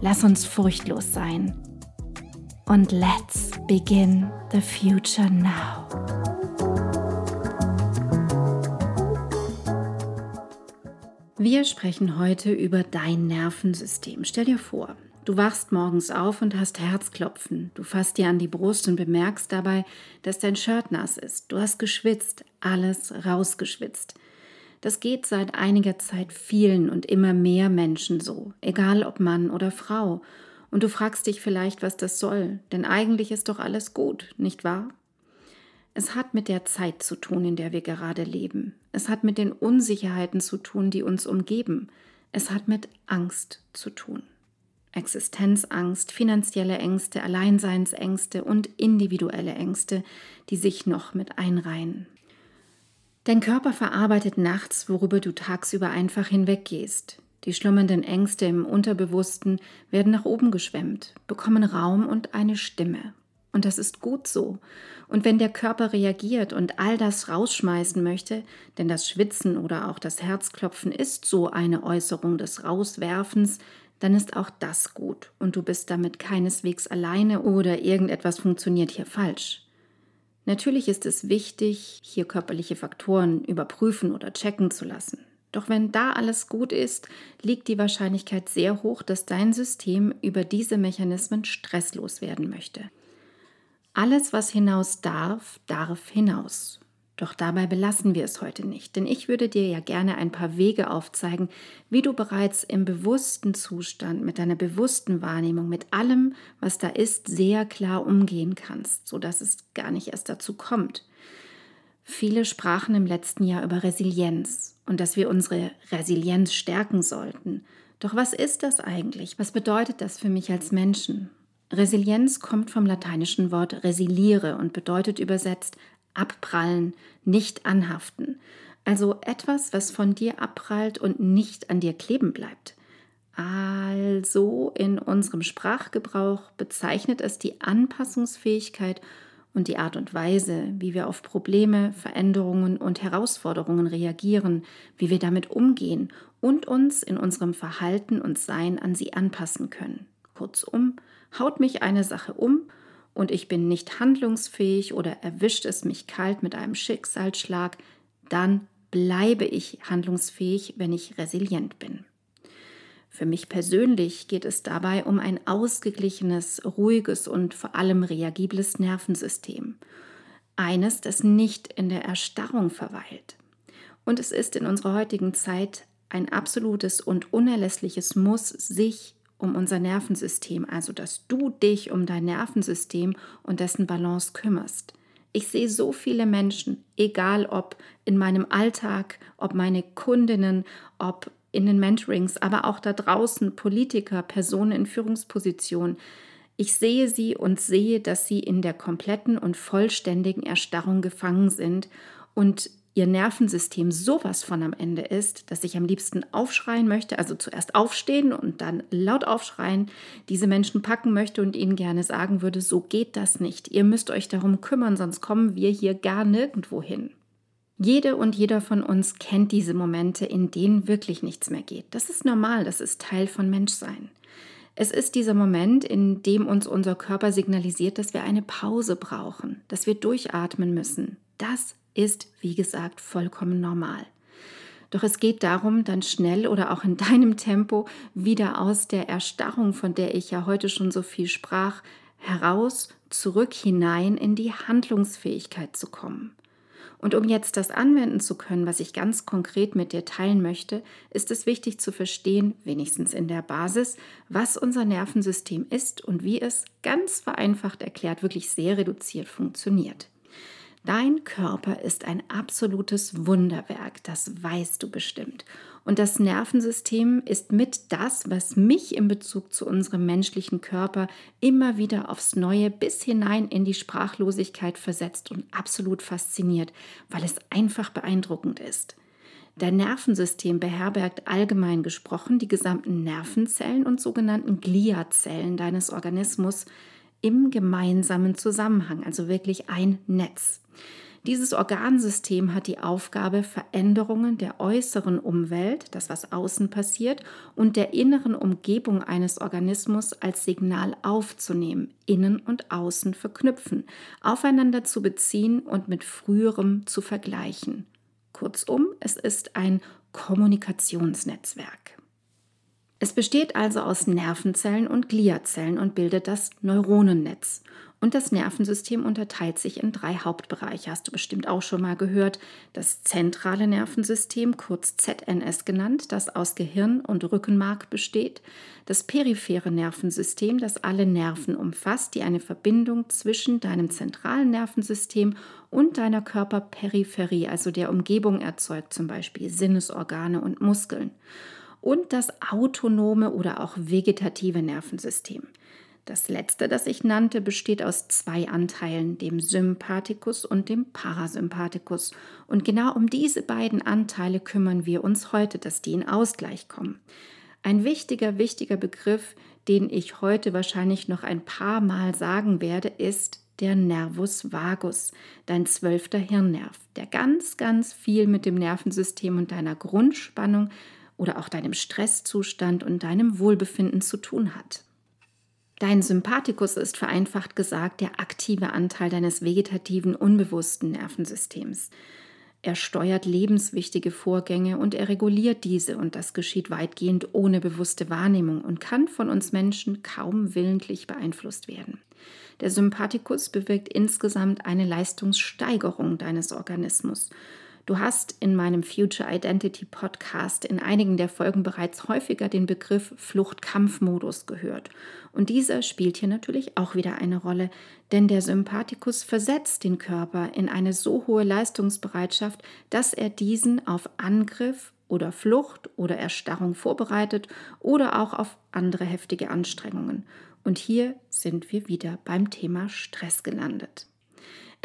Lass uns furchtlos sein. Und let's begin the future now. Wir sprechen heute über dein Nervensystem. Stell dir vor, du wachst morgens auf und hast Herzklopfen. Du fasst dir an die Brust und bemerkst dabei, dass dein Shirt nass ist. Du hast geschwitzt, alles rausgeschwitzt. Das geht seit einiger Zeit vielen und immer mehr Menschen so, egal ob Mann oder Frau. Und du fragst dich vielleicht, was das soll, denn eigentlich ist doch alles gut, nicht wahr? Es hat mit der Zeit zu tun, in der wir gerade leben. Es hat mit den Unsicherheiten zu tun, die uns umgeben. Es hat mit Angst zu tun. Existenzangst, finanzielle Ängste, Alleinseinsängste und individuelle Ängste, die sich noch mit einreihen. Dein Körper verarbeitet nachts, worüber du tagsüber einfach hinweggehst. Die schlummernden Ängste im Unterbewussten werden nach oben geschwemmt, bekommen Raum und eine Stimme. Und das ist gut so. Und wenn der Körper reagiert und all das rausschmeißen möchte, denn das Schwitzen oder auch das Herzklopfen ist so eine Äußerung des Rauswerfens, dann ist auch das gut und du bist damit keineswegs alleine oder irgendetwas funktioniert hier falsch. Natürlich ist es wichtig, hier körperliche Faktoren überprüfen oder checken zu lassen. Doch wenn da alles gut ist, liegt die Wahrscheinlichkeit sehr hoch, dass dein System über diese Mechanismen stresslos werden möchte. Alles, was hinaus darf, darf hinaus. Doch dabei belassen wir es heute nicht, denn ich würde dir ja gerne ein paar Wege aufzeigen, wie du bereits im bewussten Zustand, mit deiner bewussten Wahrnehmung, mit allem, was da ist, sehr klar umgehen kannst, sodass es gar nicht erst dazu kommt. Viele sprachen im letzten Jahr über Resilienz und dass wir unsere Resilienz stärken sollten. Doch was ist das eigentlich? Was bedeutet das für mich als Menschen? Resilienz kommt vom lateinischen Wort resiliere und bedeutet übersetzt abprallen, nicht anhaften. Also etwas, was von dir abprallt und nicht an dir kleben bleibt. Also in unserem Sprachgebrauch bezeichnet es die Anpassungsfähigkeit und die Art und Weise, wie wir auf Probleme, Veränderungen und Herausforderungen reagieren, wie wir damit umgehen und uns in unserem Verhalten und Sein an sie anpassen können. Kurzum, haut mich eine Sache um und ich bin nicht handlungsfähig oder erwischt es mich kalt mit einem Schicksalsschlag, dann bleibe ich handlungsfähig, wenn ich resilient bin. Für mich persönlich geht es dabei um ein ausgeglichenes, ruhiges und vor allem reagibles Nervensystem. Eines, das nicht in der Erstarrung verweilt. Und es ist in unserer heutigen Zeit ein absolutes und unerlässliches Muss, sich um unser Nervensystem, also dass du dich um dein Nervensystem und dessen Balance kümmerst. Ich sehe so viele Menschen, egal ob in meinem Alltag, ob meine Kundinnen, ob in den Mentorings, aber auch da draußen Politiker, Personen in Führungspositionen. Ich sehe sie und sehe, dass sie in der kompletten und vollständigen Erstarrung gefangen sind und ihr Nervensystem sowas von am Ende ist, dass ich am liebsten aufschreien möchte, also zuerst aufstehen und dann laut aufschreien, diese Menschen packen möchte und ihnen gerne sagen würde, so geht das nicht. Ihr müsst euch darum kümmern, sonst kommen wir hier gar nirgendwo hin. Jede und jeder von uns kennt diese Momente, in denen wirklich nichts mehr geht. Das ist normal, das ist Teil von Menschsein. Es ist dieser Moment, in dem uns unser Körper signalisiert, dass wir eine Pause brauchen, dass wir durchatmen müssen. Das ist, wie gesagt, vollkommen normal. Doch es geht darum, dann schnell oder auch in deinem Tempo wieder aus der Erstarrung, von der ich ja heute schon so viel sprach, heraus, zurück hinein in die Handlungsfähigkeit zu kommen. Und um jetzt das anwenden zu können, was ich ganz konkret mit dir teilen möchte, ist es wichtig zu verstehen, wenigstens in der Basis, was unser Nervensystem ist und wie es ganz vereinfacht erklärt, wirklich sehr reduziert funktioniert. Dein Körper ist ein absolutes Wunderwerk, das weißt du bestimmt. Und das Nervensystem ist mit das, was mich in Bezug zu unserem menschlichen Körper immer wieder aufs Neue bis hinein in die Sprachlosigkeit versetzt und absolut fasziniert, weil es einfach beeindruckend ist. Dein Nervensystem beherbergt allgemein gesprochen die gesamten Nervenzellen und sogenannten Gliazellen deines Organismus im gemeinsamen Zusammenhang, also wirklich ein Netz. Dieses Organsystem hat die Aufgabe, Veränderungen der äußeren Umwelt, das was außen passiert, und der inneren Umgebung eines Organismus als Signal aufzunehmen, innen und außen verknüpfen, aufeinander zu beziehen und mit früherem zu vergleichen. Kurzum, es ist ein Kommunikationsnetzwerk. Es besteht also aus Nervenzellen und Gliazellen und bildet das Neuronennetz. Und das Nervensystem unterteilt sich in drei Hauptbereiche. Hast du bestimmt auch schon mal gehört. Das zentrale Nervensystem, kurz ZNS genannt, das aus Gehirn und Rückenmark besteht. Das periphere Nervensystem, das alle Nerven umfasst, die eine Verbindung zwischen deinem zentralen Nervensystem und deiner Körperperipherie, also der Umgebung erzeugt, zum Beispiel Sinnesorgane und Muskeln. Und das autonome oder auch vegetative Nervensystem. Das letzte, das ich nannte, besteht aus zwei Anteilen, dem Sympathikus und dem Parasympathikus. Und genau um diese beiden Anteile kümmern wir uns heute, dass die in Ausgleich kommen. Ein wichtiger, wichtiger Begriff, den ich heute wahrscheinlich noch ein paar Mal sagen werde, ist der Nervus vagus, dein zwölfter Hirnnerv, der ganz, ganz viel mit dem Nervensystem und deiner Grundspannung oder auch deinem Stresszustand und deinem Wohlbefinden zu tun hat. Dein Sympathikus ist vereinfacht gesagt der aktive Anteil deines vegetativen, unbewussten Nervensystems. Er steuert lebenswichtige Vorgänge und er reguliert diese und das geschieht weitgehend ohne bewusste Wahrnehmung und kann von uns Menschen kaum willentlich beeinflusst werden. Der Sympathikus bewirkt insgesamt eine Leistungssteigerung deines Organismus Du hast in meinem Future Identity Podcast in einigen der Folgen bereits häufiger den Begriff Flucht-Kampf-Modus gehört. Und dieser spielt hier natürlich auch wieder eine Rolle, denn der Sympathikus versetzt den Körper in eine so hohe Leistungsbereitschaft, dass er diesen auf Angriff oder Flucht oder Erstarrung vorbereitet oder auch auf andere heftige Anstrengungen. Und hier sind wir wieder beim Thema Stress gelandet.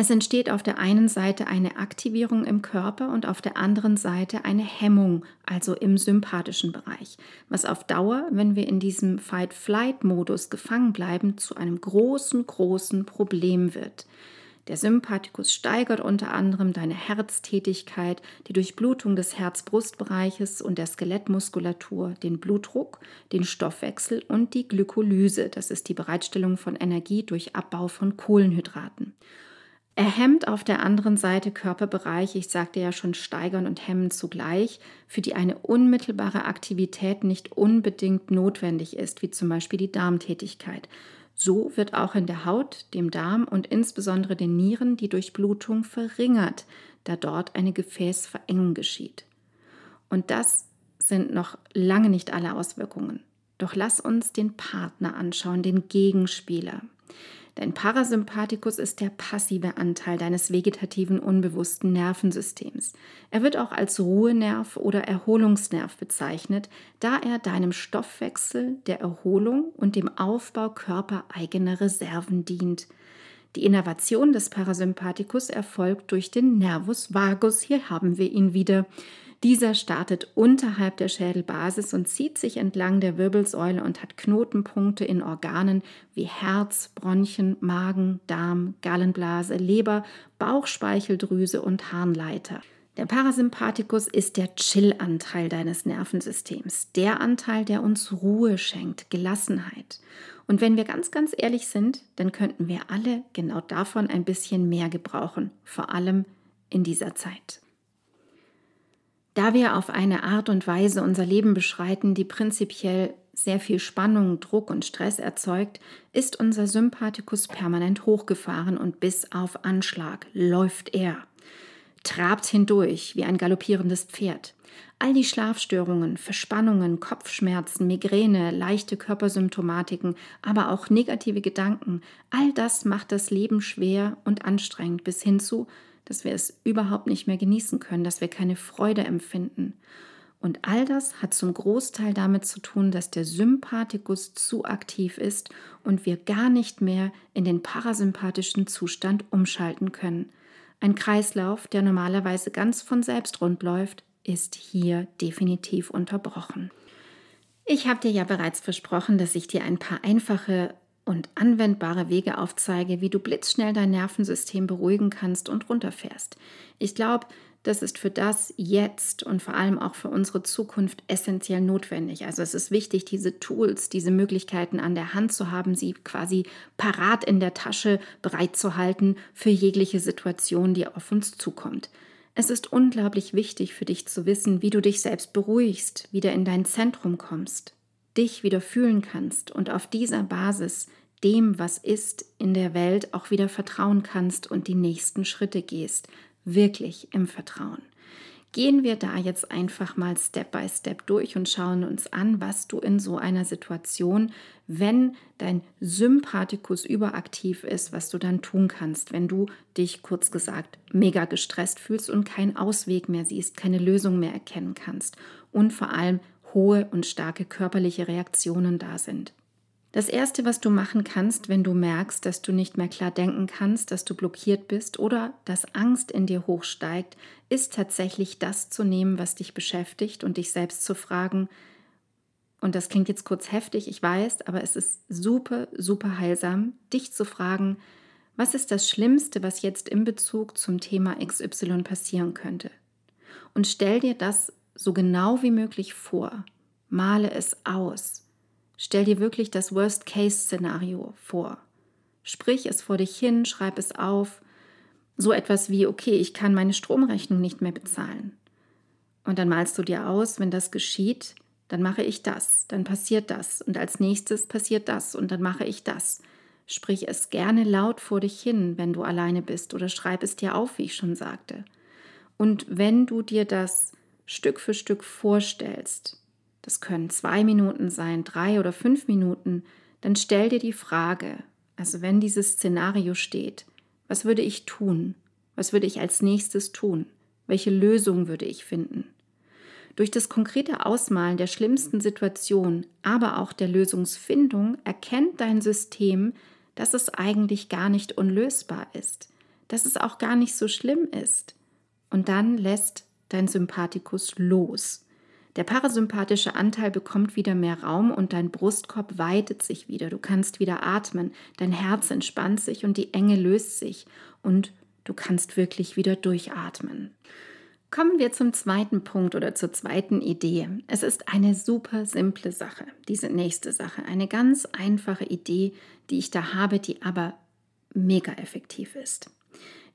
Es entsteht auf der einen Seite eine Aktivierung im Körper und auf der anderen Seite eine Hemmung, also im sympathischen Bereich, was auf Dauer, wenn wir in diesem Fight-Flight-Modus gefangen bleiben, zu einem großen, großen Problem wird. Der Sympathikus steigert unter anderem deine Herztätigkeit, die Durchblutung des Herz-Brustbereiches und der Skelettmuskulatur, den Blutdruck, den Stoffwechsel und die Glykolyse, das ist die Bereitstellung von Energie durch Abbau von Kohlenhydraten. Er hemmt auf der anderen Seite Körperbereiche, ich sagte ja schon steigern und hemmen zugleich, für die eine unmittelbare Aktivität nicht unbedingt notwendig ist, wie zum Beispiel die Darmtätigkeit. So wird auch in der Haut, dem Darm und insbesondere den Nieren die Durchblutung verringert, da dort eine Gefäßverengung geschieht. Und das sind noch lange nicht alle Auswirkungen. Doch lass uns den Partner anschauen, den Gegenspieler. Dein Parasympathikus ist der passive Anteil deines vegetativen unbewussten Nervensystems. Er wird auch als Ruhenerv oder Erholungsnerv bezeichnet, da er deinem Stoffwechsel, der Erholung und dem Aufbau körpereigener Reserven dient. Die Innervation des Parasympathikus erfolgt durch den Nervus vagus. Hier haben wir ihn wieder. Dieser startet unterhalb der Schädelbasis und zieht sich entlang der Wirbelsäule und hat Knotenpunkte in Organen wie Herz, Bronchien, Magen, Darm, Gallenblase, Leber, Bauchspeicheldrüse und Harnleiter. Der Parasympathikus ist der Chill-Anteil deines Nervensystems, der Anteil, der uns Ruhe schenkt, Gelassenheit. Und wenn wir ganz, ganz ehrlich sind, dann könnten wir alle genau davon ein bisschen mehr gebrauchen, vor allem in dieser Zeit. Da wir auf eine Art und Weise unser Leben beschreiten, die prinzipiell sehr viel Spannung, Druck und Stress erzeugt, ist unser Sympathikus permanent hochgefahren und bis auf Anschlag läuft er. Trabt hindurch wie ein galoppierendes Pferd. All die Schlafstörungen, Verspannungen, Kopfschmerzen, Migräne, leichte Körpersymptomatiken, aber auch negative Gedanken, all das macht das Leben schwer und anstrengend bis hin zu, dass wir es überhaupt nicht mehr genießen können, dass wir keine Freude empfinden. Und all das hat zum Großteil damit zu tun, dass der Sympathikus zu aktiv ist und wir gar nicht mehr in den parasympathischen Zustand umschalten können. Ein Kreislauf, der normalerweise ganz von selbst rund läuft, ist hier definitiv unterbrochen. Ich habe dir ja bereits versprochen, dass ich dir ein paar einfache und anwendbare Wege aufzeige, wie du blitzschnell dein Nervensystem beruhigen kannst und runterfährst. Ich glaube, das ist für das jetzt und vor allem auch für unsere Zukunft essentiell notwendig. Also es ist wichtig, diese Tools, diese Möglichkeiten an der Hand zu haben, sie quasi parat in der Tasche bereitzuhalten für jegliche Situation, die auf uns zukommt. Es ist unglaublich wichtig für dich zu wissen, wie du dich selbst beruhigst, wieder in dein Zentrum kommst, dich wieder fühlen kannst und auf dieser Basis dem, was ist in der Welt, auch wieder vertrauen kannst und die nächsten Schritte gehst, wirklich im Vertrauen. Gehen wir da jetzt einfach mal Step by Step durch und schauen uns an, was du in so einer Situation, wenn dein Sympathikus überaktiv ist, was du dann tun kannst, wenn du dich kurz gesagt mega gestresst fühlst und keinen Ausweg mehr siehst, keine Lösung mehr erkennen kannst und vor allem hohe und starke körperliche Reaktionen da sind. Das Erste, was du machen kannst, wenn du merkst, dass du nicht mehr klar denken kannst, dass du blockiert bist oder dass Angst in dir hochsteigt, ist tatsächlich das zu nehmen, was dich beschäftigt und dich selbst zu fragen, und das klingt jetzt kurz heftig, ich weiß, aber es ist super, super heilsam, dich zu fragen, was ist das Schlimmste, was jetzt in Bezug zum Thema XY passieren könnte? Und stell dir das so genau wie möglich vor. Male es aus. Stell dir wirklich das Worst-Case-Szenario vor. Sprich es vor dich hin, schreib es auf. So etwas wie, okay, ich kann meine Stromrechnung nicht mehr bezahlen. Und dann malst du dir aus, wenn das geschieht, dann mache ich das, dann passiert das und als nächstes passiert das und dann mache ich das. Sprich es gerne laut vor dich hin, wenn du alleine bist oder schreib es dir auf, wie ich schon sagte. Und wenn du dir das Stück für Stück vorstellst, das können zwei Minuten sein, drei oder fünf Minuten, dann stell dir die Frage, also wenn dieses Szenario steht, was würde ich tun? Was würde ich als nächstes tun? Welche Lösung würde ich finden? Durch das konkrete Ausmalen der schlimmsten Situation, aber auch der Lösungsfindung erkennt dein System, dass es eigentlich gar nicht unlösbar ist, dass es auch gar nicht so schlimm ist. Und dann lässt dein Sympathikus los. Der parasympathische Anteil bekommt wieder mehr Raum und dein Brustkorb weitet sich wieder. Du kannst wieder atmen, dein Herz entspannt sich und die Enge löst sich und du kannst wirklich wieder durchatmen. Kommen wir zum zweiten Punkt oder zur zweiten Idee. Es ist eine super simple Sache, diese nächste Sache. Eine ganz einfache Idee, die ich da habe, die aber mega effektiv ist.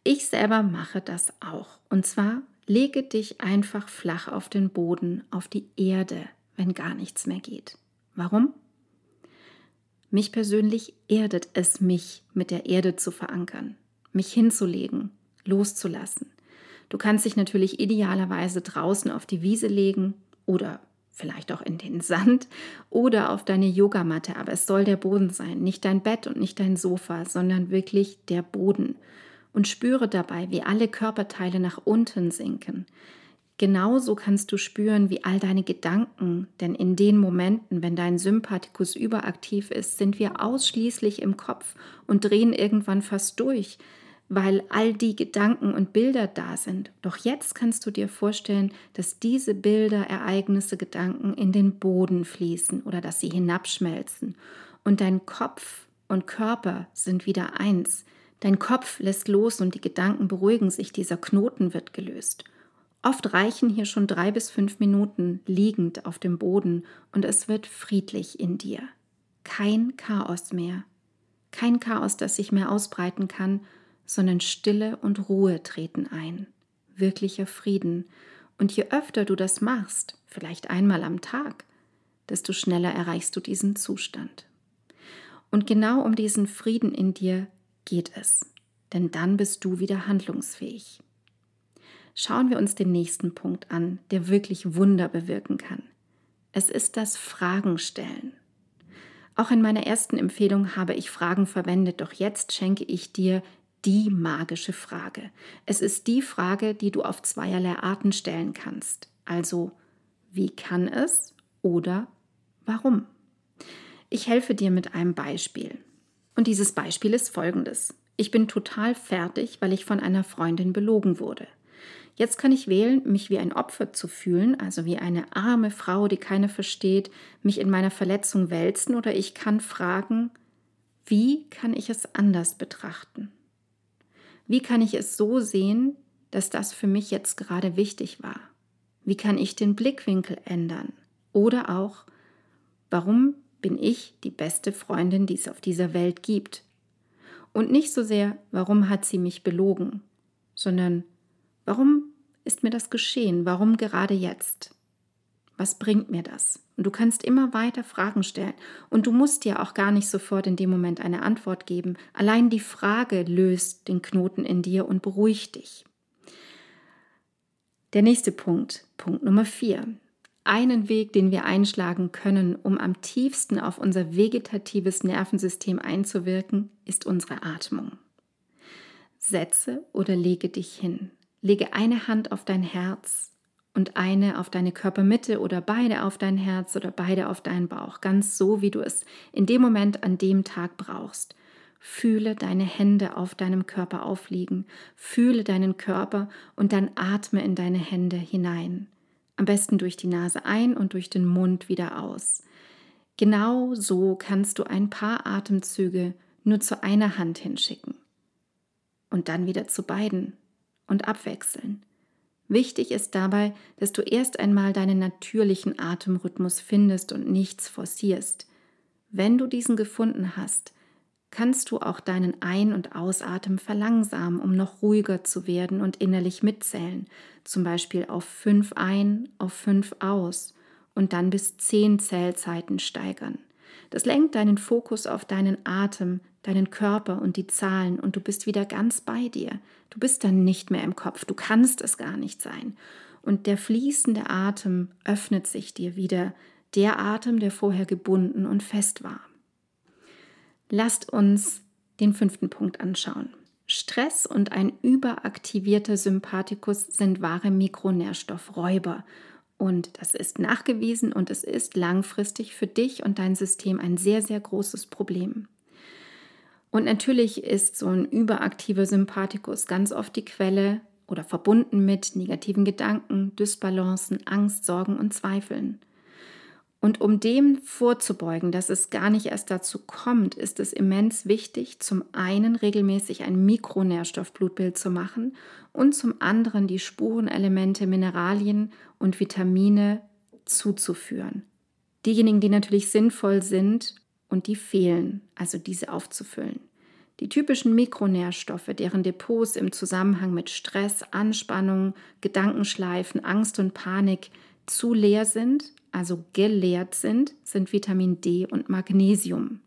Ich selber mache das auch. Und zwar Lege dich einfach flach auf den Boden, auf die Erde, wenn gar nichts mehr geht. Warum? Mich persönlich erdet es mich, mit der Erde zu verankern, mich hinzulegen, loszulassen. Du kannst dich natürlich idealerweise draußen auf die Wiese legen oder vielleicht auch in den Sand oder auf deine Yogamatte, aber es soll der Boden sein, nicht dein Bett und nicht dein Sofa, sondern wirklich der Boden und spüre dabei, wie alle Körperteile nach unten sinken. Genauso kannst du spüren, wie all deine Gedanken, denn in den Momenten, wenn dein Sympathikus überaktiv ist, sind wir ausschließlich im Kopf und drehen irgendwann fast durch, weil all die Gedanken und Bilder da sind. Doch jetzt kannst du dir vorstellen, dass diese Bilder, Ereignisse, Gedanken in den Boden fließen oder dass sie hinabschmelzen und dein Kopf und Körper sind wieder eins. Dein Kopf lässt los und die Gedanken beruhigen sich, dieser Knoten wird gelöst. Oft reichen hier schon drei bis fünf Minuten liegend auf dem Boden und es wird friedlich in dir. Kein Chaos mehr. Kein Chaos, das sich mehr ausbreiten kann, sondern Stille und Ruhe treten ein. Wirklicher Frieden. Und je öfter du das machst, vielleicht einmal am Tag, desto schneller erreichst du diesen Zustand. Und genau um diesen Frieden in dir geht es, denn dann bist du wieder handlungsfähig. Schauen wir uns den nächsten Punkt an, der wirklich Wunder bewirken kann. Es ist das Fragenstellen. Auch in meiner ersten Empfehlung habe ich Fragen verwendet, doch jetzt schenke ich dir die magische Frage. Es ist die Frage, die du auf zweierlei Arten stellen kannst. Also, wie kann es oder warum? Ich helfe dir mit einem Beispiel. Und dieses Beispiel ist folgendes. Ich bin total fertig, weil ich von einer Freundin belogen wurde. Jetzt kann ich wählen, mich wie ein Opfer zu fühlen, also wie eine arme Frau, die keine versteht, mich in meiner Verletzung wälzen, oder ich kann fragen, wie kann ich es anders betrachten? Wie kann ich es so sehen, dass das für mich jetzt gerade wichtig war? Wie kann ich den Blickwinkel ändern? Oder auch, warum bin ich die beste Freundin, die es auf dieser Welt gibt? Und nicht so sehr, warum hat sie mich belogen, sondern Warum ist mir das geschehen? Warum gerade jetzt? Was bringt mir das? Und du kannst immer weiter Fragen stellen. Und du musst dir auch gar nicht sofort in dem Moment eine Antwort geben. Allein die Frage löst den Knoten in dir und beruhigt dich. Der nächste Punkt, Punkt Nummer vier. Einen Weg, den wir einschlagen können, um am tiefsten auf unser vegetatives Nervensystem einzuwirken, ist unsere Atmung. Setze oder lege dich hin. Lege eine Hand auf dein Herz und eine auf deine Körpermitte oder beide auf dein Herz oder beide auf deinen Bauch, ganz so, wie du es in dem Moment an dem Tag brauchst. Fühle deine Hände auf deinem Körper aufliegen, fühle deinen Körper und dann atme in deine Hände hinein. Am besten durch die Nase ein und durch den Mund wieder aus. Genau so kannst du ein paar Atemzüge nur zu einer Hand hinschicken und dann wieder zu beiden und abwechseln. Wichtig ist dabei, dass du erst einmal deinen natürlichen Atemrhythmus findest und nichts forcierst. Wenn du diesen gefunden hast, kannst du auch deinen Ein- und Ausatmen verlangsamen, um noch ruhiger zu werden und innerlich mitzählen, zum Beispiel auf fünf ein, auf fünf aus und dann bis zehn Zählzeiten steigern. Das lenkt deinen Fokus auf deinen Atem, deinen Körper und die Zahlen und du bist wieder ganz bei dir. Du bist dann nicht mehr im Kopf, du kannst es gar nicht sein. Und der fließende Atem öffnet sich dir wieder, der Atem, der vorher gebunden und fest war. Lasst uns den fünften Punkt anschauen. Stress und ein überaktivierter Sympathikus sind wahre Mikronährstoffräuber und das ist nachgewiesen und es ist langfristig für dich und dein System ein sehr, sehr großes Problem. Und natürlich ist so ein überaktiver Sympathikus ganz oft die Quelle oder verbunden mit negativen Gedanken, Dysbalancen, Angst, Sorgen und Zweifeln. Und um dem vorzubeugen, dass es gar nicht erst dazu kommt, ist es immens wichtig, zum einen regelmäßig ein Mikronährstoffblutbild zu machen und zum anderen die Spurenelemente, Mineralien und Vitamine zuzuführen. Diejenigen, die natürlich sinnvoll sind und die fehlen, also diese aufzufüllen. Die typischen Mikronährstoffe, deren Depots im Zusammenhang mit Stress, Anspannung, Gedankenschleifen, Angst und Panik zu leer sind, also geleert sind, sind Vitamin D und Magnesium.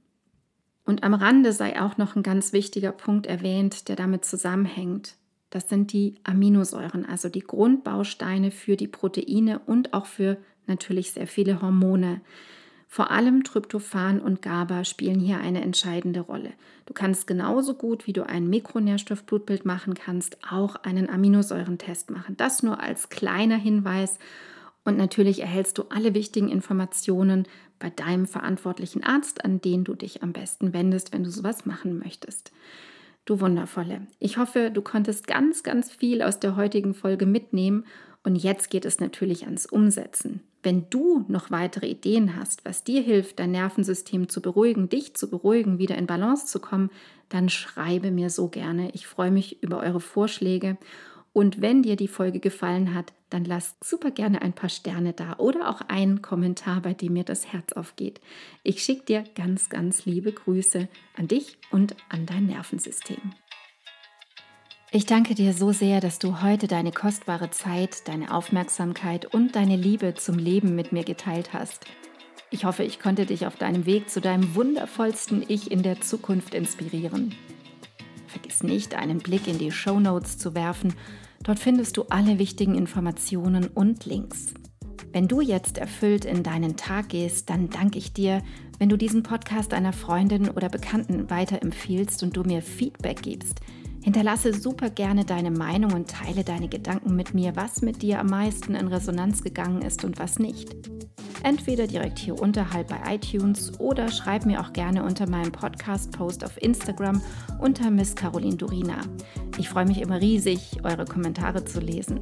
Und am Rande sei auch noch ein ganz wichtiger Punkt erwähnt, der damit zusammenhängt. Das sind die Aminosäuren, also die Grundbausteine für die Proteine und auch für natürlich sehr viele Hormone. Vor allem Tryptophan und GABA spielen hier eine entscheidende Rolle. Du kannst genauso gut, wie du ein Mikronährstoffblutbild machen kannst, auch einen Aminosäurentest machen. Das nur als kleiner Hinweis. Und natürlich erhältst du alle wichtigen Informationen bei deinem verantwortlichen Arzt, an den du dich am besten wendest, wenn du sowas machen möchtest. Du Wundervolle. Ich hoffe, du konntest ganz, ganz viel aus der heutigen Folge mitnehmen und jetzt geht es natürlich ans Umsetzen. Wenn du noch weitere Ideen hast, was dir hilft, dein Nervensystem zu beruhigen, dich zu beruhigen, wieder in Balance zu kommen, dann schreibe mir so gerne. Ich freue mich über eure Vorschläge. Und wenn dir die Folge gefallen hat, dann lass super gerne ein paar Sterne da oder auch einen Kommentar, bei dem mir das Herz aufgeht. Ich schicke dir ganz, ganz liebe Grüße an dich und an dein Nervensystem. Ich danke dir so sehr, dass du heute deine kostbare Zeit, deine Aufmerksamkeit und deine Liebe zum Leben mit mir geteilt hast. Ich hoffe, ich konnte dich auf deinem Weg zu deinem wundervollsten Ich in der Zukunft inspirieren. Vergiss nicht, einen Blick in die Show Notes zu werfen. Dort findest du alle wichtigen Informationen und Links. Wenn du jetzt erfüllt in deinen Tag gehst, dann danke ich dir, wenn du diesen Podcast einer Freundin oder Bekannten weiterempfiehlst und du mir Feedback gibst. Hinterlasse super gerne deine Meinung und teile deine Gedanken mit mir, was mit dir am meisten in Resonanz gegangen ist und was nicht. Entweder direkt hier unterhalb bei iTunes oder schreib mir auch gerne unter meinem Podcast-Post auf Instagram unter Miss Caroline Durina. Ich freue mich immer riesig, eure Kommentare zu lesen.